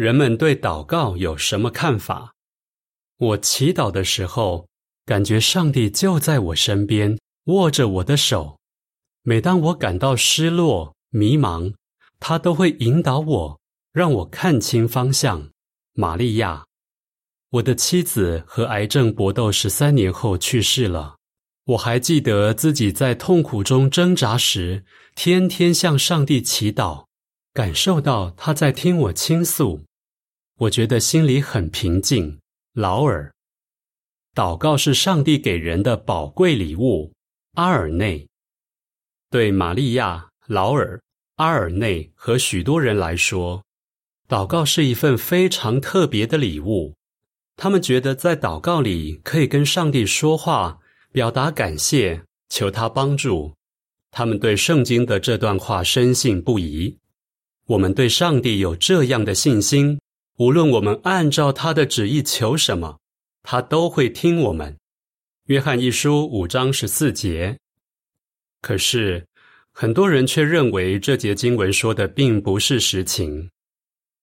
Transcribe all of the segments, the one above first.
人们对祷告有什么看法？我祈祷的时候，感觉上帝就在我身边，握着我的手。每当我感到失落、迷茫，他都会引导我，让我看清方向。玛利亚，我的妻子和癌症搏斗十三年后去世了。我还记得自己在痛苦中挣扎时，天天向上帝祈祷，感受到他在听我倾诉。我觉得心里很平静。劳尔，祷告是上帝给人的宝贵礼物。阿尔内，对玛利亚、劳尔、阿尔内和许多人来说，祷告是一份非常特别的礼物。他们觉得在祷告里可以跟上帝说话，表达感谢，求他帮助。他们对圣经的这段话深信不疑。我们对上帝有这样的信心。无论我们按照他的旨意求什么，他都会听我们。约翰一书五章十四节。可是很多人却认为这节经文说的并不是实情。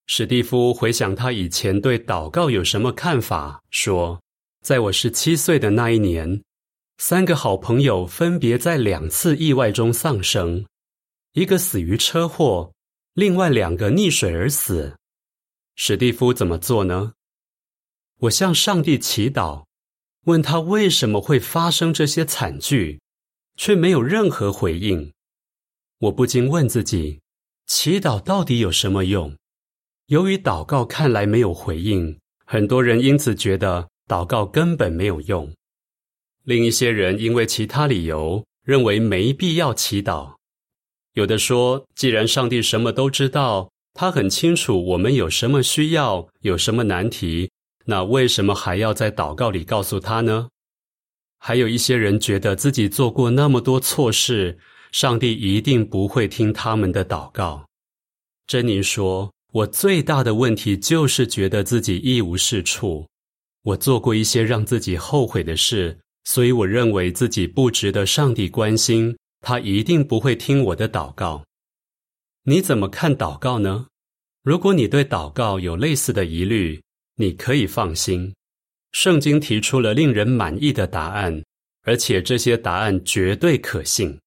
史蒂夫回想他以前对祷告有什么看法，说：“在我十七岁的那一年，三个好朋友分别在两次意外中丧生，一个死于车祸，另外两个溺水而死。”史蒂夫怎么做呢？我向上帝祈祷，问他为什么会发生这些惨剧，却没有任何回应。我不禁问自己：祈祷到底有什么用？由于祷告看来没有回应，很多人因此觉得祷告根本没有用。另一些人因为其他理由认为没必要祈祷。有的说：既然上帝什么都知道。他很清楚我们有什么需要，有什么难题，那为什么还要在祷告里告诉他呢？还有一些人觉得自己做过那么多错事，上帝一定不会听他们的祷告。珍妮说：“我最大的问题就是觉得自己一无是处，我做过一些让自己后悔的事，所以我认为自己不值得上帝关心，他一定不会听我的祷告。”你怎么看祷告呢？如果你对祷告有类似的疑虑，你可以放心。圣经提出了令人满意的答案，而且这些答案绝对可信。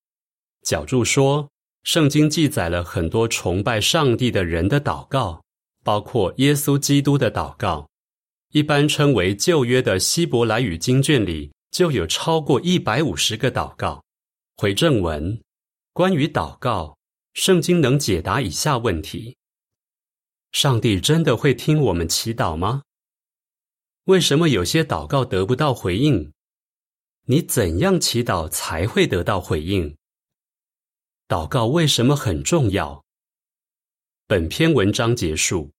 角柱说，圣经记载了很多崇拜上帝的人的祷告，包括耶稣基督的祷告。一般称为旧约的希伯来语经卷里就有超过一百五十个祷告。回正文，关于祷告。圣经能解答以下问题：上帝真的会听我们祈祷吗？为什么有些祷告得不到回应？你怎样祈祷才会得到回应？祷告为什么很重要？本篇文章结束。